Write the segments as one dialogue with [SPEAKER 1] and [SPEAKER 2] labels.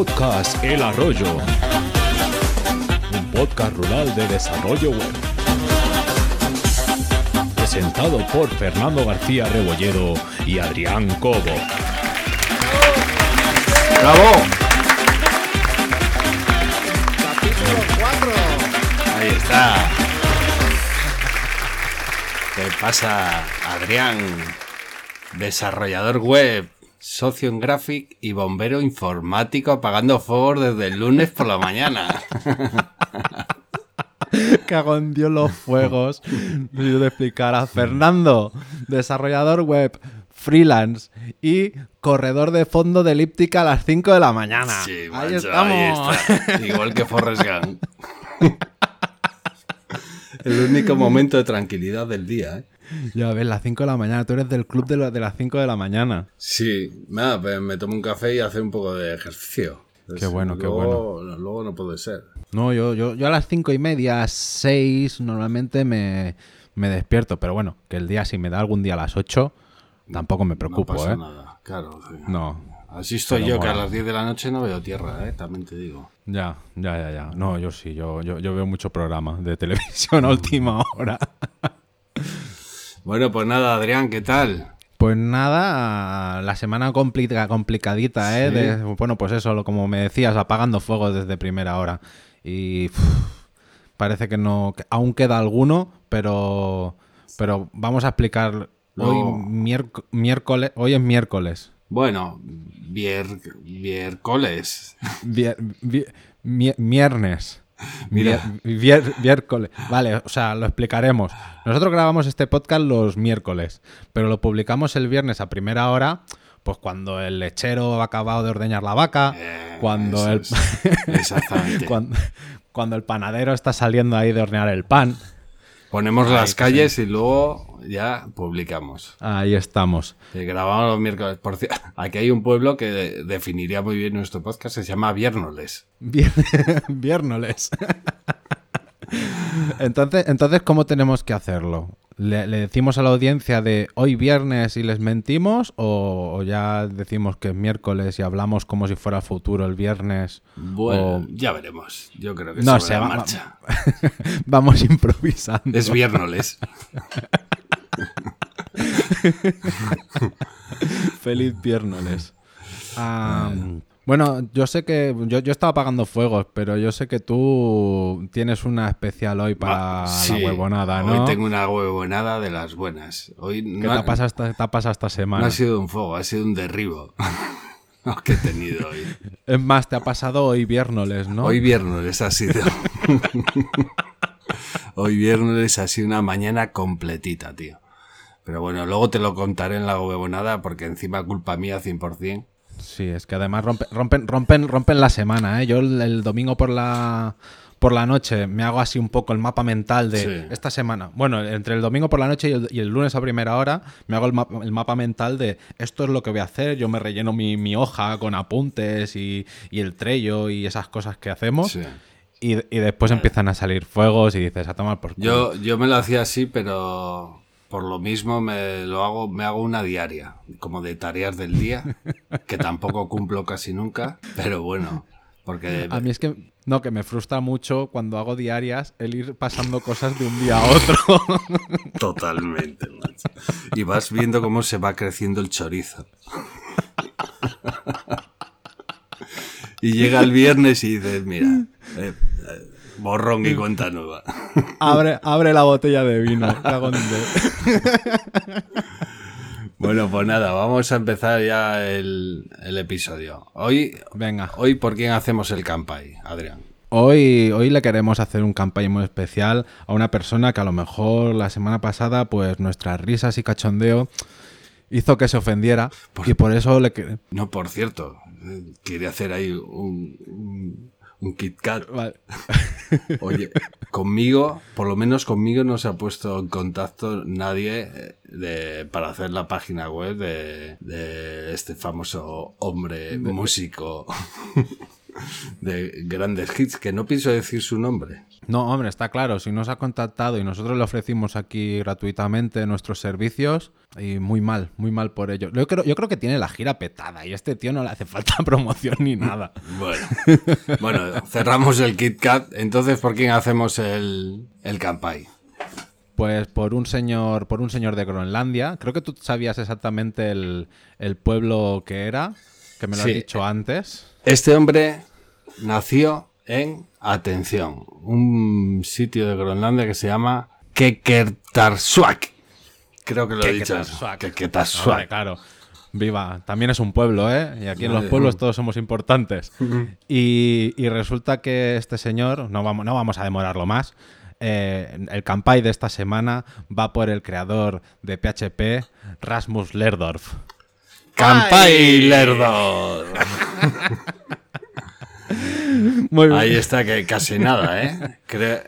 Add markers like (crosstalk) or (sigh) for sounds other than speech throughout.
[SPEAKER 1] Podcast El Arroyo, un podcast rural de desarrollo web. Presentado por Fernando García Rebolledo y Adrián Cobo.
[SPEAKER 2] ¡Bravo!
[SPEAKER 3] Capítulo 4.
[SPEAKER 2] Ahí está. ¿Qué pasa, Adrián? Desarrollador web, socio en Graphic y bombero informático apagando fuegos desde el lunes por la mañana. (laughs)
[SPEAKER 3] Cago en Dios los fuegos. Yo te explicara. Fernando, desarrollador web, freelance y corredor de fondo de elíptica a las 5 de la mañana.
[SPEAKER 2] Sí,
[SPEAKER 3] ahí
[SPEAKER 2] macho,
[SPEAKER 3] estamos.
[SPEAKER 2] está. (laughs) Igual que Forrest Gump. (laughs) El único momento de tranquilidad del día, ¿eh?
[SPEAKER 3] Ya ves, las 5 de la mañana. Tú eres del club de, lo- de las 5 de la mañana.
[SPEAKER 2] Sí, nada, pues me tomo un café y hacer un poco de ejercicio.
[SPEAKER 3] Qué bueno, qué
[SPEAKER 2] Luego- Luego no puede ser.
[SPEAKER 3] No, yo, yo, yo a las 5 y media, 6 normalmente me, me despierto. Pero bueno, que el día si me da algún día a las 8, tampoco me preocupo,
[SPEAKER 2] no pasa
[SPEAKER 3] ¿eh?
[SPEAKER 2] nada, claro. sí.
[SPEAKER 3] No,
[SPEAKER 2] Así estoy yo, que a las 10 de la noche no veo tierra, ¿eh? También te digo.
[SPEAKER 3] ya, ya, ya, ya. No, yo sí, yo, yo, yo veo mucho programa de televisión a última hora.
[SPEAKER 2] Bueno, pues nada, Adrián, ¿qué tal?
[SPEAKER 3] Pues nada, la semana complica, complicadita, ¿eh?
[SPEAKER 2] Sí.
[SPEAKER 3] De- bueno, pues eso, como me decías, apagando fuegos desde primera hora. Y parece que no, que aún queda alguno, pero, pero vamos a explicar hoy miérc- miércoles, hoy es miércoles.
[SPEAKER 2] Bueno, vier. (laughs) Mira.
[SPEAKER 3] Miércoles. Vale, o sea, lo explicaremos. Nosotros grabamos este podcast los miércoles, pero lo publicamos el viernes a primera hora, pues cuando el lechero ha acabado de ordeñar la vaca,
[SPEAKER 2] Eh,
[SPEAKER 3] cuando el
[SPEAKER 2] es. Exactamente. (laughs)
[SPEAKER 3] cuando, cuando el panadero está saliendo ahí de hornear el pan.
[SPEAKER 2] Ponemos las calles y luego ya publicamos.
[SPEAKER 3] Ahí estamos.
[SPEAKER 2] Grabamos los miércoles. Por ci- (laughs) aquí hay un pueblo que de- definiría muy bien nuestro podcast, se llama Viernoles.
[SPEAKER 3] Vier- (laughs) Viernoles. (laughs) entonces, entonces, ¿cómo tenemos que hacerlo? ¿Le, le decimos a la audiencia de hoy viernes y les mentimos? ¿O, o ya decimos que es miércoles y hablamos como si fuera futuro el viernes?
[SPEAKER 2] Bueno,
[SPEAKER 3] O-
[SPEAKER 2] ya veremos. Yo creo que
[SPEAKER 3] No
[SPEAKER 2] sobre
[SPEAKER 3] sé,
[SPEAKER 2] la
[SPEAKER 3] va-
[SPEAKER 2] marcha. (laughs)
[SPEAKER 3] Vamos improvisando.
[SPEAKER 2] Es Viernoles. (laughs)
[SPEAKER 3] Feliz viernes. Bueno, yo sé que yo, yo estaba apagando fuegos, pero yo sé que tú tienes una especial hoy para
[SPEAKER 2] Va,
[SPEAKER 3] la huevonada, ¿no?
[SPEAKER 2] Hoy tengo una huevonada de las buenas. Hoy
[SPEAKER 3] ¿Qué
[SPEAKER 2] no,
[SPEAKER 3] te
[SPEAKER 2] ha,
[SPEAKER 3] pasado esta, te ha pasado esta
[SPEAKER 2] no
[SPEAKER 3] semana?
[SPEAKER 2] ha sido un fuego, ha sido un derribo. (laughs) Que he tenido hoy.
[SPEAKER 3] Es más, te ha pasado hoy viernes, ¿no?
[SPEAKER 2] Hoy viernes ha sido. (laughs) hoy viernes ha sido una mañana completita, tío. Pero bueno, luego te lo contaré en la huevonada porque encima culpa mía 100%.
[SPEAKER 3] Sí, es que además rompe- rompen, rompen, rompen la semana, ¿eh? Yo el, el domingo por la por la noche me hago así un poco el mapa mental de
[SPEAKER 2] Sí.
[SPEAKER 3] esta semana. Bueno, entre el domingo por la noche y el, y el lunes a primera hora me hago el, ma- el mapa mental de esto es lo que voy a hacer. Yo me relleno mi, mi hoja con apuntes y, y el trello y esas cosas que hacemos.
[SPEAKER 2] Sí.
[SPEAKER 3] Y, y después empiezan a salir fuegos y dices, a tomar por culo.
[SPEAKER 2] Yo, yo me lo hacía así, pero por lo mismo me lo hago, me hago una diaria, como de tareas del día, (laughs) que tampoco cumplo casi nunca, pero bueno, porque
[SPEAKER 3] A mí es que, no, que me frustra mucho cuando hago diarias el ir pasando cosas de un día a otro. (laughs)
[SPEAKER 2] totalmente, macho. Y vas viendo cómo se va creciendo el chorizo. (laughs) Y llega el viernes y dices, mira, eh, borrón y cuenta nueva. (laughs)
[SPEAKER 3] abre, abre la botella de vino. (laughs) (laughs)
[SPEAKER 2] Bueno, pues nada, vamos a empezar ya el, el episodio. Hoy,
[SPEAKER 3] Venga.
[SPEAKER 2] hoy, ¿por quién hacemos el campai, Adrián?
[SPEAKER 3] Hoy, hoy le queremos hacer un campaña muy especial a una persona que a lo mejor la semana pasada, pues nuestras risas y cachondeo hizo que se ofendiera. Y por eso le
[SPEAKER 2] No, por cierto, eh, quería hacer ahí un, un, un Kit Kat.
[SPEAKER 3] Vale. (laughs)
[SPEAKER 2] Oye, conmigo, por lo menos conmigo no se ha puesto en contacto nadie eh, de, para hacer la página web de, de este famoso hombre músico. (laughs) de grandes hits, que no pienso decir su nombre.
[SPEAKER 3] No, hombre, está claro. Si nos ha contactado y nosotros le ofrecimos aquí gratuitamente nuestros servicios, y muy mal, muy mal por ello. Yo creo, yo creo que tiene la gira petada y a este tío no le hace falta (laughs) promoción ni nada.
[SPEAKER 2] Bueno, bueno cerramos el Kit Kat. Entonces, ¿por quién hacemos el, el campai?
[SPEAKER 3] Pues por un señor, por un señor de Groenlandia. Creo que tú sabías exactamente el, el pueblo que era, que me lo
[SPEAKER 2] Sí.
[SPEAKER 3] has dicho antes.
[SPEAKER 2] Este hombre nació en, atención, un sitio de Groenlandia que se llama Kekertarsuaq. Creo que lo he dicho.
[SPEAKER 3] Keketarsuaq. claro. Viva, también es un pueblo, ¿eh? Y aquí en los pueblos todos somos importantes. y, y resulta que este señor, no vamos, no vamos a demorarlo más, eh, el campai de esta semana va por el creador de PHP, Rasmus Lerdorf.
[SPEAKER 2] Campai Lerdor. (laughs)
[SPEAKER 3] Muy bien.
[SPEAKER 2] Ahí está, que casi nada, ¿eh? Cre-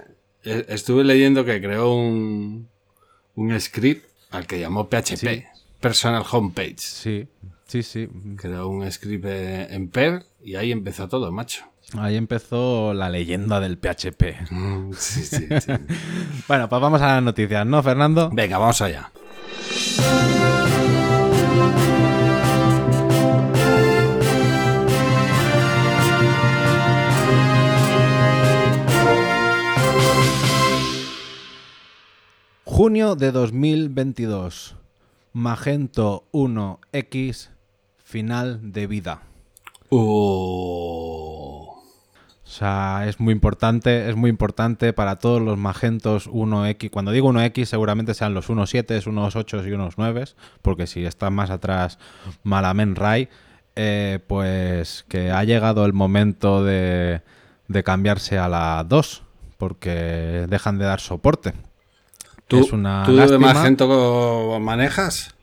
[SPEAKER 2] eh, Estuve leyendo que creó un, un script al que llamó PHP, Personal Homepage.
[SPEAKER 3] Sí, sí, sí.
[SPEAKER 2] Creó un script en Perl y ahí empezó todo, macho.
[SPEAKER 3] Ahí empezó la leyenda del PHP.
[SPEAKER 2] Mm, Sí, sí, sí. (laughs)
[SPEAKER 3] Bueno, pues vamos a las noticias, ¿no, Fernando?
[SPEAKER 2] Venga, vamos allá.
[SPEAKER 3] Junio de 2022. Magento 1X, final de vida.
[SPEAKER 2] Uh,
[SPEAKER 3] O sea, es muy importante, es muy importante para todos los magentos 1X. Cuando digo 1X, seguramente sean los 1.7, unos 8 y unos 9, porque si están más atrás, Malamen Ray, eh, pues que ha llegado el momento de, de cambiarse a la 2, porque dejan de dar soporte.
[SPEAKER 2] ¿Tú,
[SPEAKER 3] es una
[SPEAKER 2] ¿tú de. Magento manejas?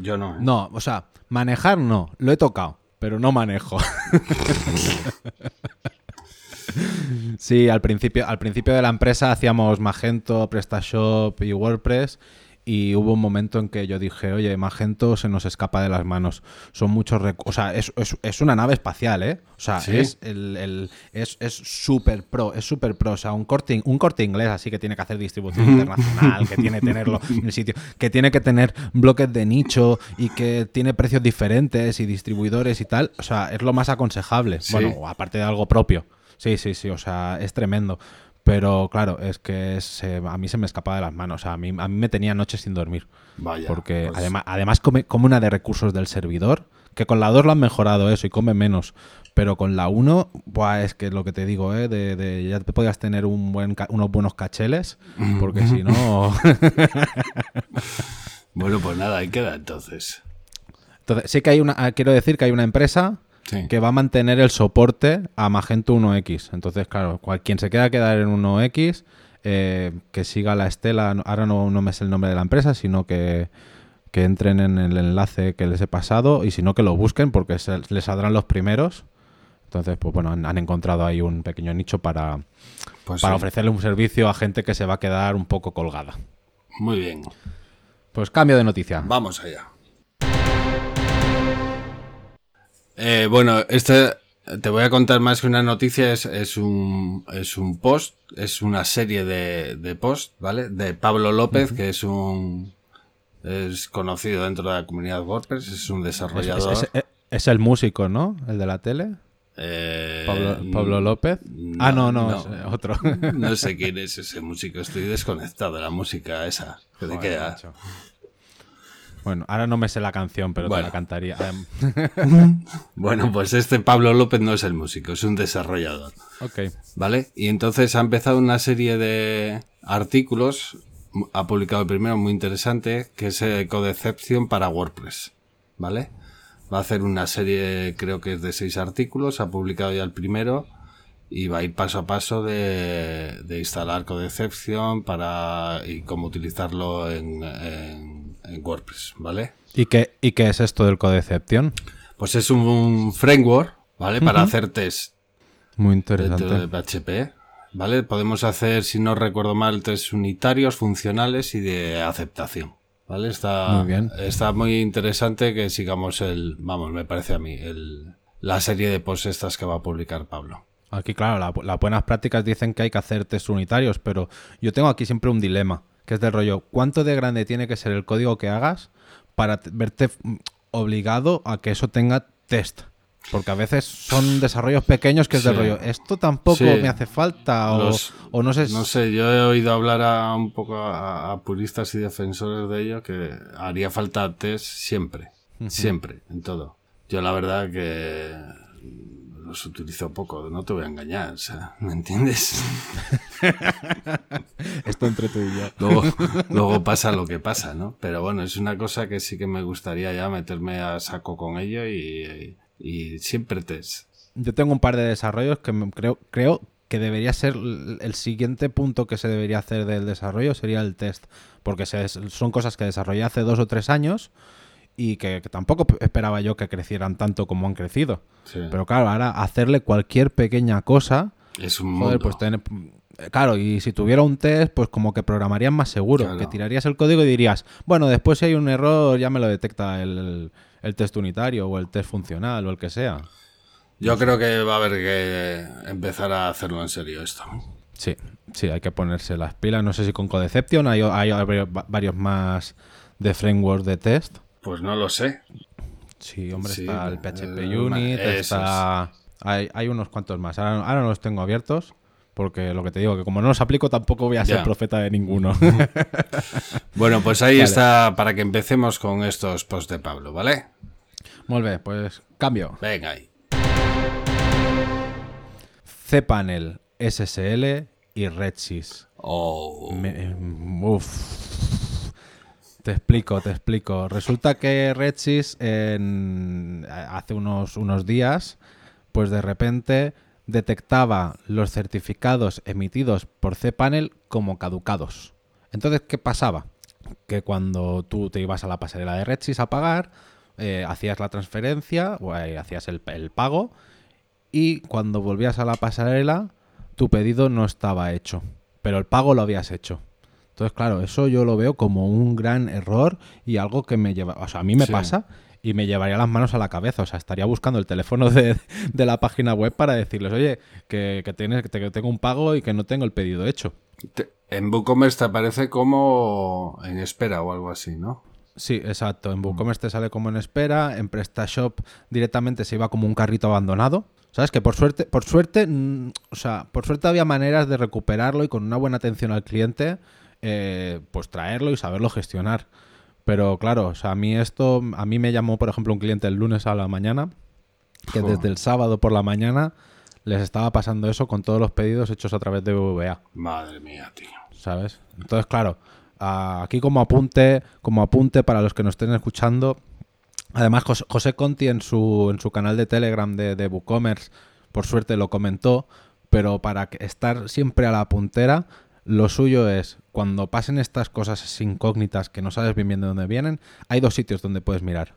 [SPEAKER 2] Yo no. ¿eh?
[SPEAKER 3] No, o sea, manejar no, lo he tocado, pero no manejo. (laughs) sí, al principio, al principio de la empresa hacíamos Magento, PrestaShop y WordPress. Y hubo un momento en que yo dije, oye, Magento se nos escapa de las manos. Son muchos recursos. O sea, es, es- es una nave espacial, ¿eh? O sea,
[SPEAKER 2] ¿Sí?
[SPEAKER 3] es el, el- es es súper pro, es súper pro. O sea, un corte, un corte inglés así que tiene que hacer distribución internacional, que tiene que tenerlo (laughs) en el sitio, que tiene que tener bloques de nicho y que tiene precios diferentes y distribuidores y tal. O sea, es lo más aconsejable.
[SPEAKER 2] Sí.
[SPEAKER 3] Bueno, aparte de algo propio. Sí, sí, sí. O sea, es tremendo. Pero claro, es que es, eh, a mí se me escapa de las manos. O sea, a mí, a mí me tenía noches sin dormir.
[SPEAKER 2] Vaya.
[SPEAKER 3] Porque
[SPEAKER 2] pues,
[SPEAKER 3] además, además come, come una de recursos del servidor, que con la 2 lo han mejorado eso y come menos. Pero con la 1, buah, es que lo que te digo, ¿eh? de, de- ya te podías tener un buen unos buenos cacheles, porque si no... (laughs)
[SPEAKER 2] Bueno, pues nada, ahí queda entonces.
[SPEAKER 3] Entonces, sí que hay una, ah, quiero decir que hay una empresa
[SPEAKER 2] Sí.
[SPEAKER 3] que va a mantener el soporte a Magento 1X. Entonces, claro, cual- quien se queda quedar en 1X, eh, que siga la estela, ahora no, no me sé el nombre de la empresa, sino que, que entren en el enlace que les he pasado y si no que lo busquen porque se- les saldrán los primeros. Entonces, pues bueno, han, han encontrado ahí un pequeño nicho para,
[SPEAKER 2] Pues
[SPEAKER 3] para
[SPEAKER 2] sí.
[SPEAKER 3] ofrecerle un servicio a gente que se va a quedar un poco colgada.
[SPEAKER 2] Muy bien.
[SPEAKER 3] Pues cambio de noticia.
[SPEAKER 2] Vamos allá. Eh, bueno, este te voy a contar más que una noticia, es, es un, es un post, es una serie de, de posts, ¿vale? De Pablo López, que es un es conocido dentro de la comunidad WordPress, es un
[SPEAKER 3] Es,
[SPEAKER 2] desarrollador.
[SPEAKER 3] es- es- es el músico, ¿no? El de la tele.
[SPEAKER 2] eh,
[SPEAKER 3] Pablo, Pablo López. ah, no, no, eh, otro.
[SPEAKER 2] No sé quién es ese músico, estoy desconectado de la música esa. que te queda.
[SPEAKER 3] macho. Bueno, ahora no me sé la canción, pero
[SPEAKER 2] Bueno.
[SPEAKER 3] te la cantaría. (laughs)
[SPEAKER 2] Bueno, pues este Pablo López no es el músico, es un desarrollador.
[SPEAKER 3] ok.
[SPEAKER 2] ¿Vale? Y entonces ha empezado una serie de artículos, ha publicado el primero muy interesante, que es eh, Codeception para WordPress. ¿Vale? Va a hacer una serie, creo que es de seis artículos, ha publicado ya el primero y va a ir paso a paso de, de instalar Codeception para y cómo utilizarlo en, en- en WordPress, ¿vale?
[SPEAKER 3] ¿Y qué, ¿Y qué es esto del Codeception?
[SPEAKER 2] Pues es un, un framework, ¿vale? Para hacer test
[SPEAKER 3] Muy
[SPEAKER 2] dentro
[SPEAKER 3] interesante.
[SPEAKER 2] de PHP. ¿Vale? Podemos hacer, si no recuerdo mal, test unitarios, funcionales y de aceptación. ¿Vale? Está
[SPEAKER 3] Muy bien.
[SPEAKER 2] está muy interesante que sigamos el, vamos, me parece a mí, el, la serie de posts estas que va a publicar Pablo.
[SPEAKER 3] Aquí, claro, la- las buenas prácticas dicen que hay que hacer test unitarios, pero yo tengo aquí siempre un dilema, que es del rollo, ¿cuánto de grande tiene que ser el código que hagas para verte mm, obligado a que eso tenga test? Porque a veces son desarrollos pequeños que es del rollo, esto tampoco
[SPEAKER 2] Sí.
[SPEAKER 3] me hace falta, o,
[SPEAKER 2] Los-
[SPEAKER 3] o no sé...
[SPEAKER 2] No sé, yo he oído hablar a un poco a, a puristas y defensores de ello que haría falta test siempre, siempre, en todo. Yo la verdad que los utilizo poco, no te voy a engañar, o sea, ¿me entiendes? (laughs)
[SPEAKER 3] Esto entre tú y yo.
[SPEAKER 2] Luego, (laughs) luego pasa lo que pasa, ¿no? Pero bueno, es una cosa que sí que me gustaría ya meterme a saco con ello y, y siempre test.
[SPEAKER 3] Yo tengo un par de desarrollos que creo, creo que debería ser el siguiente punto que se debería hacer del desarrollo sería el test. Porque se- son cosas que desarrollé hace dos o tres años y que, que tampoco esperaba yo que crecieran tanto como han crecido.
[SPEAKER 2] Sí.
[SPEAKER 3] Pero claro, ahora hacerle cualquier pequeña cosa,
[SPEAKER 2] es un
[SPEAKER 3] joder,
[SPEAKER 2] mundo.
[SPEAKER 3] pues tener... Claro, y si tuviera un test, pues como que programarían más seguro,
[SPEAKER 2] Claro.
[SPEAKER 3] que tirarías el código y dirías, bueno, después si hay un error ya me lo detecta el, el- test unitario o el test funcional o el que sea.
[SPEAKER 2] Yo creo que va a haber que empezar a hacerlo en serio esto.
[SPEAKER 3] Sí, sí, hay que ponerse las pilas. No sé si con Codeception hay, hay vari- varios más de framework de test.
[SPEAKER 2] Pues no lo sé.
[SPEAKER 3] Sí, hombre,
[SPEAKER 2] Sí,
[SPEAKER 3] está el PHP
[SPEAKER 2] el-
[SPEAKER 3] Unit, está... Hay, hay unos cuantos más. Ahora, ahora no los tengo abiertos, porque lo que te digo, que como no los aplico tampoco voy a ser
[SPEAKER 2] Ya.
[SPEAKER 3] profeta de ninguno. (laughs)
[SPEAKER 2] Bueno, pues ahí
[SPEAKER 3] Vale.
[SPEAKER 2] está para que empecemos con estos posts de Pablo, ¿vale?
[SPEAKER 3] Muy bien, pues cambio.
[SPEAKER 2] Venga ahí.
[SPEAKER 3] cPanel, SSL y Redsys.
[SPEAKER 2] Oh.
[SPEAKER 3] Me- uf. Te explico, te explico. Resulta que Redsys hace unos, unos días, pues de repente detectaba los certificados emitidos por cPanel como caducados. Entonces, ¿qué pasaba? Que cuando tú te ibas a la pasarela de Redsys a pagar, eh, hacías la transferencia o eh, hacías el, el pago y cuando volvías a la pasarela, tu pedido no estaba hecho, pero el pago lo habías hecho. Entonces, claro, eso yo lo veo como un gran error y algo que me lleva, o sea, a mí me
[SPEAKER 2] Sí.
[SPEAKER 3] pasa y me llevaría las manos a la cabeza, o sea, estaría buscando el teléfono de, de la página web para decirles, oye, que, que, tienes, que te- que tengo un pago y que no tengo el pedido hecho.
[SPEAKER 2] Te- en WooCommerce te aparece como en espera o algo así, ¿no?
[SPEAKER 3] Sí, exacto. En WooCommerce te sale como en espera, en PrestaShop directamente se iba como un carrito abandonado. ¿Sabes? Que por suerte, por suerte, mm, o sea, por suerte había maneras de recuperarlo y con una buena atención al cliente, eh, pues traerlo y saberlo gestionar. Pero claro, o sea, a mí esto, a mí me llamó, por ejemplo, un cliente el lunes a la mañana, que
[SPEAKER 2] Joder.
[SPEAKER 3] desde el sábado por la mañana les estaba pasando eso con todos los pedidos hechos a través de VBA.
[SPEAKER 2] Madre mía, tío.
[SPEAKER 3] ¿sabes? Entonces, claro, aquí como apunte, como apunte para los que nos estén escuchando, además Jos- José Conti en su, en su canal de Telegram de, de WooCommerce, por suerte lo comentó, pero para estar siempre a la puntera, lo suyo es, cuando pasen estas cosas incógnitas que no sabes bien bien de dónde vienen, hay dos sitios donde puedes mirar.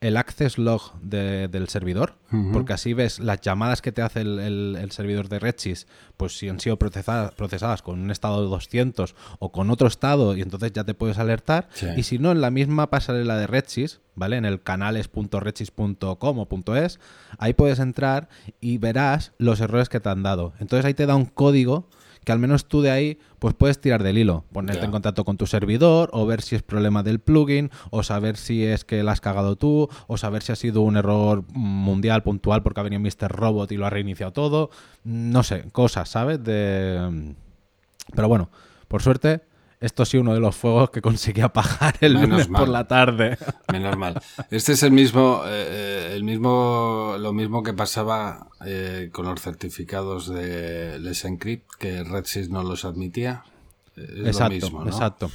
[SPEAKER 3] El access log de- del servidor, porque así ves las llamadas que te hace el, el- el servidor de Redsys, pues si han sido procesadas, procesadas con un estado de 200 o con otro estado, y entonces ya te puedes alertar.
[SPEAKER 2] Sí.
[SPEAKER 3] Y si no, en la misma pasarela de Redsys, ¿vale? En el canales.redsys.com o .es, ahí puedes entrar y verás los errores que te han dado. Entonces ahí te da un código que al menos tú de ahí pues puedes tirar del hilo, ponerte en contacto con tu servidor o ver si es problema del plugin o saber si es que la has cagado tú o saber si ha sido un error mundial puntual porque ha venido Mr. Robot y lo ha reiniciado todo, no sé, cosas, ¿sabes? De pero bueno, por suerte esto sí uno de los fuegos que conseguí apagar el
[SPEAKER 2] Menos
[SPEAKER 3] lunes por la tarde.
[SPEAKER 2] Menos mal. Este es el mismo, eh, el mismo, lo mismo que pasaba eh, con los certificados de Les Encrypt, que Redsys no los admitía. Es
[SPEAKER 3] exacto,
[SPEAKER 2] lo mismo, ¿no?
[SPEAKER 3] exacto.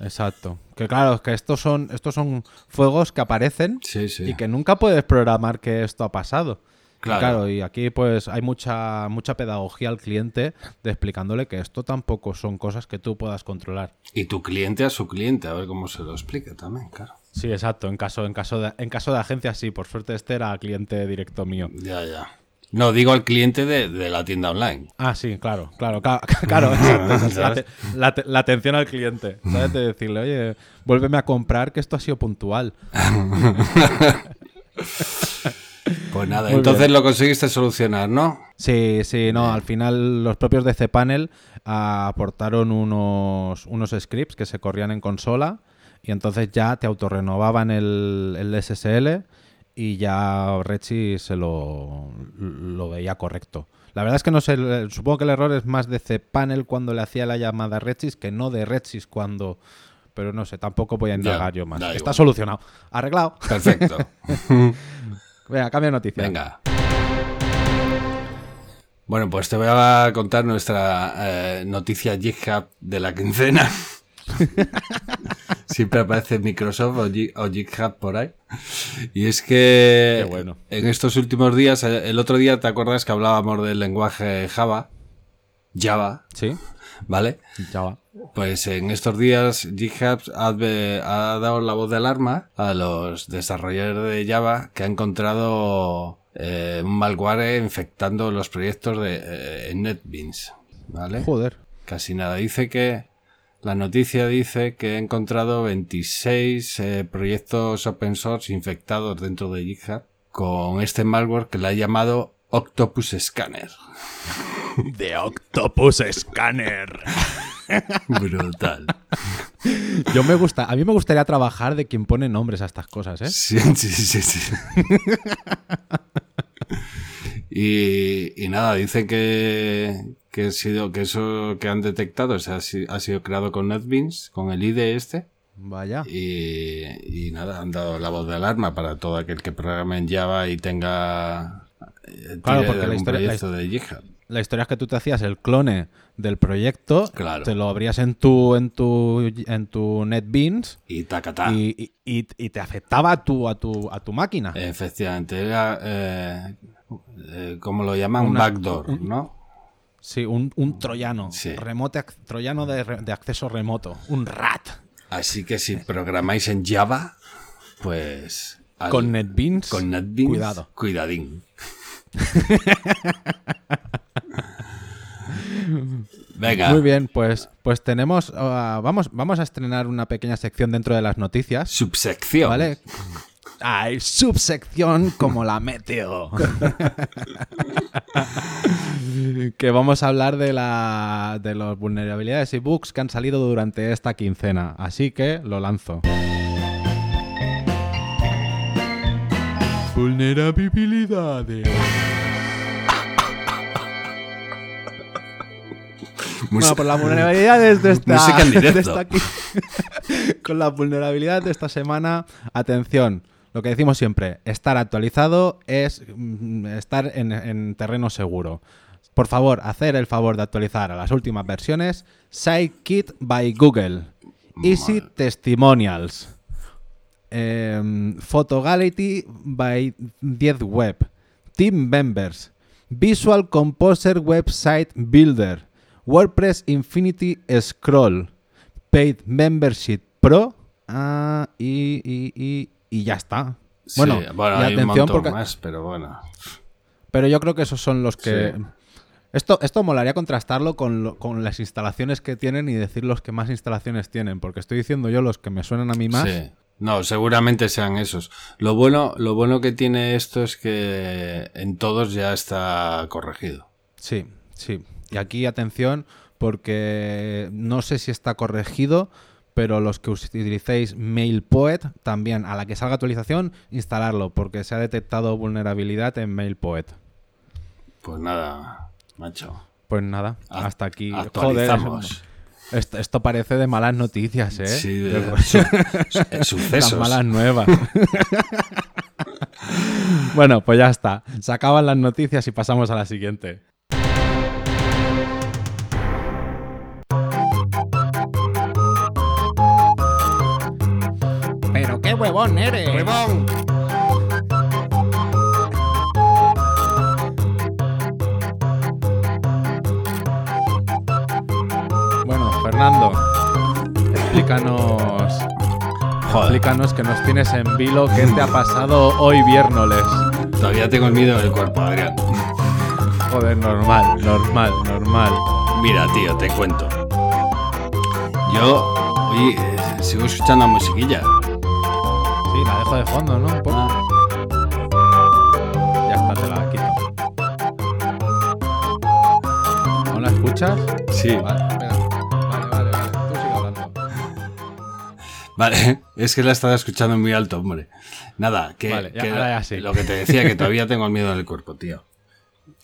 [SPEAKER 3] Exacto. Que claro, que estos son, estos son fuegos que aparecen
[SPEAKER 2] Sí, sí.
[SPEAKER 3] y que nunca puedes programar que esto ha pasado. Y
[SPEAKER 2] Claro.
[SPEAKER 3] Claro. y aquí pues hay mucha, mucha pedagogía al cliente de explicándole que esto tampoco son cosas que tú puedas controlar.
[SPEAKER 2] Y tu cliente a su cliente, a ver cómo se lo explica también, claro.
[SPEAKER 3] Sí, exacto. En caso, en caso de, en caso de agencia, sí. Por suerte este era cliente directo mío.
[SPEAKER 2] Ya, ya. No, digo al cliente de, de la tienda online.
[SPEAKER 3] Ah, sí, claro, claro, (laughs) claro, (laughs) la, la te- la atención al cliente, ¿sabes? De decirle, oye, vuélveme a comprar que esto ha sido puntual. (laughs)
[SPEAKER 2] Pues nada,
[SPEAKER 3] Muy
[SPEAKER 2] entonces
[SPEAKER 3] bien.
[SPEAKER 2] lo conseguiste solucionar, ¿no?
[SPEAKER 3] Sí, sí, no, al final los propios de cPanel aportaron unos, unos scripts que se corrían en consola y entonces ya te autorrenovaban el, el SSL y ya Redshift se lo, lo veía correcto. La verdad es que no sé, el- supongo que el error es más de cPanel cuando le hacía la llamada a Redshift que no de Redshift cuando... Pero no sé, tampoco voy a indagar yo más. Está
[SPEAKER 2] igual.
[SPEAKER 3] solucionado. Arreglado.
[SPEAKER 2] Perfecto. (laughs)
[SPEAKER 3] Venga, cambia de noticia.
[SPEAKER 2] Venga. Bueno, pues te voy a contar nuestra eh, noticia GitHub de la quincena. (laughs) Siempre aparece Microsoft o, Gi- o GitHub por ahí. Y es que
[SPEAKER 3] bueno.
[SPEAKER 2] en estos últimos días, eh, el otro día te acuerdas que hablábamos del lenguaje Java, Java,
[SPEAKER 3] Sí,
[SPEAKER 2] ¿vale? Pues en estos días GitHub ha, dado la voz de alarma a los desarrolladores de Java que ha encontrado eh, un malware infectando los proyectos de eh, en NetBeans. ¿Vale?
[SPEAKER 3] Joder.
[SPEAKER 2] Casi nada. Dice que la noticia dice que ha encontrado 26 eh, proyectos open source infectados dentro de GitHub con este malware que le ha llamado Octopus Scanner. (laughs)
[SPEAKER 3] The Octopus Scanner.
[SPEAKER 2] Brutal.
[SPEAKER 3] Yo me gusta, a mí me gustaría trabajar de quien pone nombres a estas cosas, ¿eh?
[SPEAKER 2] Sí, sí, sí, sí. y, y nada, dice que, que, ha sido, que eso que han detectado o sea, ha si- ha sido creado con NetBeans, con el IDE este.
[SPEAKER 3] Vaya.
[SPEAKER 2] Y, y nada, han dado la voz de alarma para todo aquel que programe en Java y tenga eh,
[SPEAKER 3] Claro, porque la
[SPEAKER 2] algún
[SPEAKER 3] historia- la
[SPEAKER 2] proyecto de GitHub.
[SPEAKER 3] La historia es que tú te hacías el clone del proyecto,
[SPEAKER 2] Claro.
[SPEAKER 3] te lo abrías en tu en tu en tu NetBeans
[SPEAKER 2] Y tacatá.
[SPEAKER 3] y, y- y- te afectaba a tu a tu a tu máquina.
[SPEAKER 2] Efectivamente, era, eh, eh, como lo llaman, un
[SPEAKER 3] Una-
[SPEAKER 2] backdoor, ¿no?
[SPEAKER 3] Sí, un, un troyano,
[SPEAKER 2] Sí.
[SPEAKER 3] remote troyano de, de acceso remoto, un rat.
[SPEAKER 2] Así que si programáis en Java, pues... al-
[SPEAKER 3] Con NetBeans,
[SPEAKER 2] con NetBeans,
[SPEAKER 3] cuidado.
[SPEAKER 2] Cuidadín. (laughs) Venga,
[SPEAKER 3] Muy bien, pues pues tenemos ah, vamos vamos a estrenar una pequeña sección dentro de las noticias.
[SPEAKER 2] subsección.
[SPEAKER 3] ¿Vale? Hay subsección como la meteo. (laughs) que vamos a hablar de la de las vulnerabilidades y bugs que han salido durante esta quincena. Así que lo lanzo. Vulnerabilidades. Bueno, por las vulnerabilidades de esta,
[SPEAKER 2] Música en directo.
[SPEAKER 3] de esta qui- (laughs) con las vulnerabilidades de esta semana, atención, lo que decimos siempre, estar actualizado es mm, estar en, en terreno seguro. Por favor, hacer el favor de actualizar a las últimas versiones SideKit by Google, Easy Testimonials, em, Photogality by 10 Web, Team Members, Visual Composer Website Builder, WordPress Infinity Scroll, Paid Membership Pro ah, y, y- y- y ya está.
[SPEAKER 2] Sí,
[SPEAKER 3] Bueno,
[SPEAKER 2] bueno
[SPEAKER 3] y
[SPEAKER 2] hay un
[SPEAKER 3] atención
[SPEAKER 2] montón
[SPEAKER 3] porque...
[SPEAKER 2] más, pero bueno.
[SPEAKER 3] Pero yo creo que esos son los que...
[SPEAKER 2] Sí.
[SPEAKER 3] Esto, esto molaría contrastarlo con, lo- con las instalaciones que tienen y decir los que más instalaciones tienen, porque estoy diciendo yo los que me suenan a mí más.
[SPEAKER 2] Sí. No, seguramente sean esos. Lo bueno, lo bueno que tiene esto es que en todos ya está corregido.
[SPEAKER 3] Sí, sí. Y aquí atención, porque no sé si está corregido, pero los que utilicéis MailPoet, también a la que salga actualización, instalarlo, porque se ha detectado vulnerabilidad en MailPoet.
[SPEAKER 2] Pues nada, macho.
[SPEAKER 3] Pues nada, hasta aquí.
[SPEAKER 2] Actualizamos.
[SPEAKER 3] Joder, esto, esto parece de malas noticias, ¿eh?
[SPEAKER 2] Sí,
[SPEAKER 3] De-
[SPEAKER 2] de, su- su- (laughs)
[SPEAKER 3] Las
[SPEAKER 2] sucesos.
[SPEAKER 3] malas nuevas. (laughs) bueno, pues ya está. Se acaban las noticias y pasamos a la siguiente. Pero qué huevón eres. Bueno, Fernando, explícanos. Explícanos que nos tienes en vilo, qué te ha pasado hoy viernes.
[SPEAKER 2] Todavía tengo el miedo del cuerpo, Adrián.
[SPEAKER 3] Joder, normal, normal, normal.
[SPEAKER 2] Mira, tío, te cuento. Yo hoy eh, sigo escuchando musiquilla.
[SPEAKER 3] Sí, la dejo de fondo, ¿no?
[SPEAKER 2] Ah.
[SPEAKER 3] Ya está, te la quito. ¿No la escuchas? Sí.
[SPEAKER 2] Vale, (laughs) es que la estaba escuchando muy alto, hombre. Nada, que,
[SPEAKER 3] Vale, ya-
[SPEAKER 2] que
[SPEAKER 3] ahora ya sí.
[SPEAKER 2] lo que te decía, que todavía (laughs) tengo el miedo en el cuerpo, tío.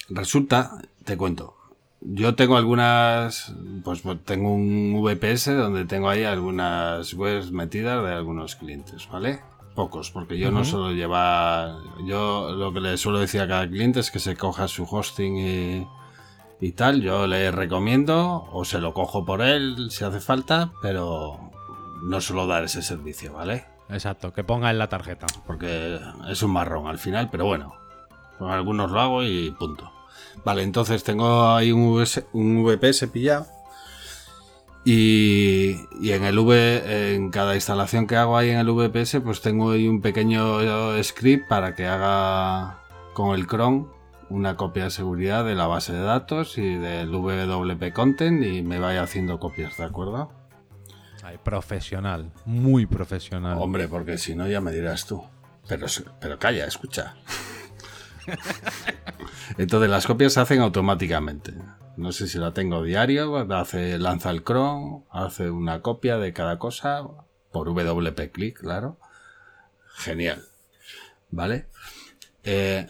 [SPEAKER 2] Resulta, te cuento, yo tengo algunas, pues tengo un VPS donde tengo ahí algunas webs metidas de algunos clientes, ¿vale? Pocos, porque yo no suelo llevar, yo lo que le suelo decir a cada cliente es que se coja su hosting y, y tal, yo le recomiendo o se lo cojo por él si hace falta, pero no suelo dar ese servicio, ¿vale?
[SPEAKER 3] Exacto, que ponga en la tarjeta.
[SPEAKER 2] porque es un marrón al final, pero bueno, con algunos lo hago y punto. Vale, entonces tengo ahí un, VS un VPS pillado y, y en el V, en cada instalación que hago ahí en el VPS, pues tengo ahí un pequeño script para que haga con el Chrome una copia de seguridad de la base de datos y del WP Content y me vaya haciendo copias, ¿de acuerdo?
[SPEAKER 3] Ay, profesional, muy profesional.
[SPEAKER 2] Hombre, porque si no ya me dirás tú. Pero, pero calla, escucha. (laughs) Entonces las copias se hacen automáticamente. No sé si la tengo diario, hace, lanza el Chrome, hace una copia de cada cosa por WP click, claro. Genial. ¿Vale? Eh,